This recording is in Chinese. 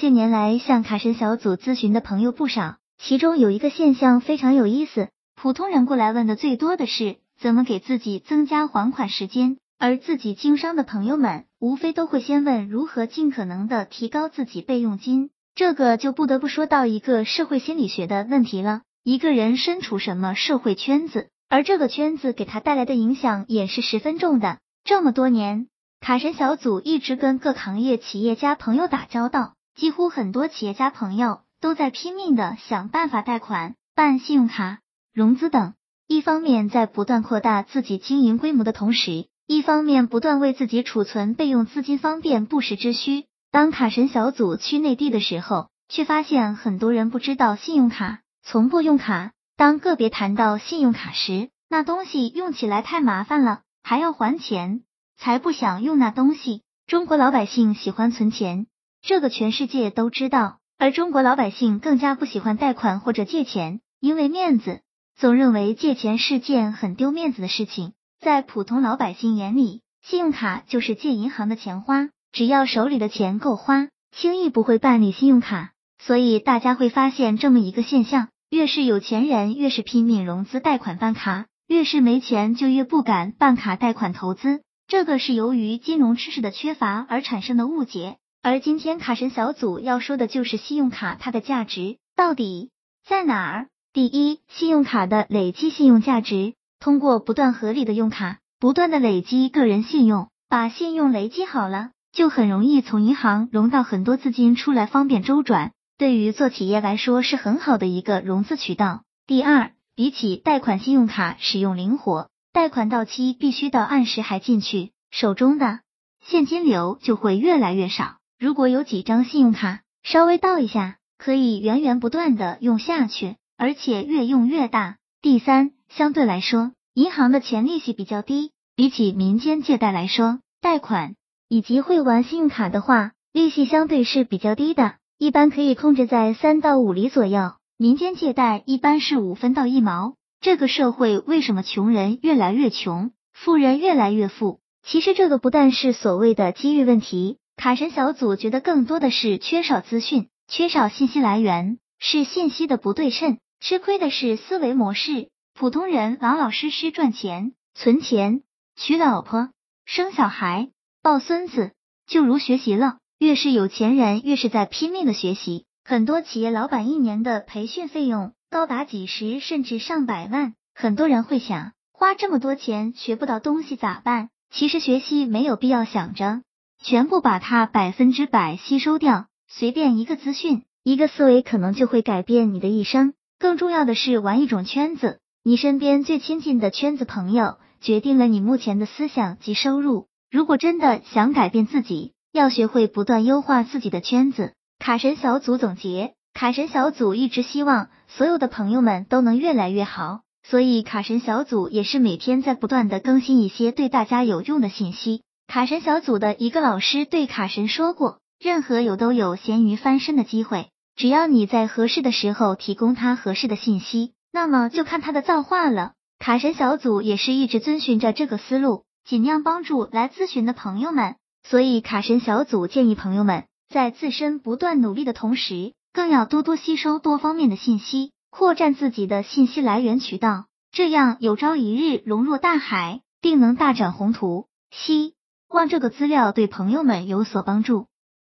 近年来向卡神小组咨询的朋友不少，其中有一个现象非常有意思，普通人过来问的最多的是怎么给自己增加还款时间，而自己经商的朋友们无非都会先问如何尽可能的提高自己备用金。这个就不得不说到一个社会心理学的问题了。一个人身处什么社会圈子，而这个圈子给他带来的影响也是十分重的。这么多年，卡神小组一直跟各行业企业家朋友打交道，几乎很多企业家朋友都在拼命的想办法贷款、办信用卡、融资等。一方面在不断扩大自己经营规模的同时，一方面不断为自己储存备用资金，方便不时之需。当卡神小组去内地的时候，却发现很多人不知道信用卡，从不用卡。当个别谈到信用卡时，那东西用起来太麻烦了，还要还钱，才不想用那东西。中国老百姓喜欢存钱，这个全世界都知道，而中国老百姓更加不喜欢贷款或者借钱，因为面子，总认为借钱是件很丢面子的事情。在普通老百姓眼里，信用卡就是借银行的钱花。只要手里的钱够花，轻易不会办理信用卡。所以大家会发现这么一个现象：越是有钱人，越是拼命融资贷款办卡；越是没钱，就越不敢办卡贷款投资。这个是由于金融知识的缺乏而产生的误解。而今天卡神小组要说的就是信用卡它的价值到底在哪儿？第一，信用卡的累积信用价值，通过不断合理的用卡，不断的累积个人信用，把信用累积好了。就很容易从银行融到很多资金出来，方便周转。对于做企业来说是很好的一个融资渠道。第二，比起贷款，信用卡使用灵活，贷款到期必须到按时还进去，手中的现金流就会越来越少。如果有几张信用卡，稍微倒一下，可以源源不断的用下去，而且越用越大。第三，相对来说，银行的钱利息比较低，比起民间借贷来说，贷款。以及会玩信用卡的话，利息相对是比较低的，一般可以控制在三到五厘左右。民间借贷一般是五分到一毛。这个社会为什么穷人越来越穷，富人越来越富？其实这个不但是所谓的机遇问题，卡神小组觉得更多的是缺少资讯，缺少信息来源，是信息的不对称。吃亏的是思维模式，普通人老老实实赚钱、存钱、娶老婆、生小孩。抱孙子就如学习了，越是有钱人越是在拼命的学习。很多企业老板一年的培训费用高达几十甚至上百万。很多人会想，花这么多钱学不到东西咋办？其实学习没有必要想着全部把它百分之百吸收掉，随便一个资讯、一个思维，可能就会改变你的一生。更重要的是玩一种圈子，你身边最亲近的圈子朋友，决定了你目前的思想及收入。如果真的想改变自己，要学会不断优化自己的圈子。卡神小组总结：卡神小组一直希望所有的朋友们都能越来越好，所以卡神小组也是每天在不断的更新一些对大家有用的信息。卡神小组的一个老师对卡神说过：任何有都有咸鱼翻身的机会，只要你在合适的时候提供他合适的信息，那么就看他的造化了。卡神小组也是一直遵循着这个思路。尽量帮助来咨询的朋友们，所以卡神小组建议朋友们在自身不断努力的同时，更要多多吸收多方面的信息，扩展自己的信息来源渠道，这样有朝一日融入大海，定能大展宏图。希望这个资料对朋友们有所帮助。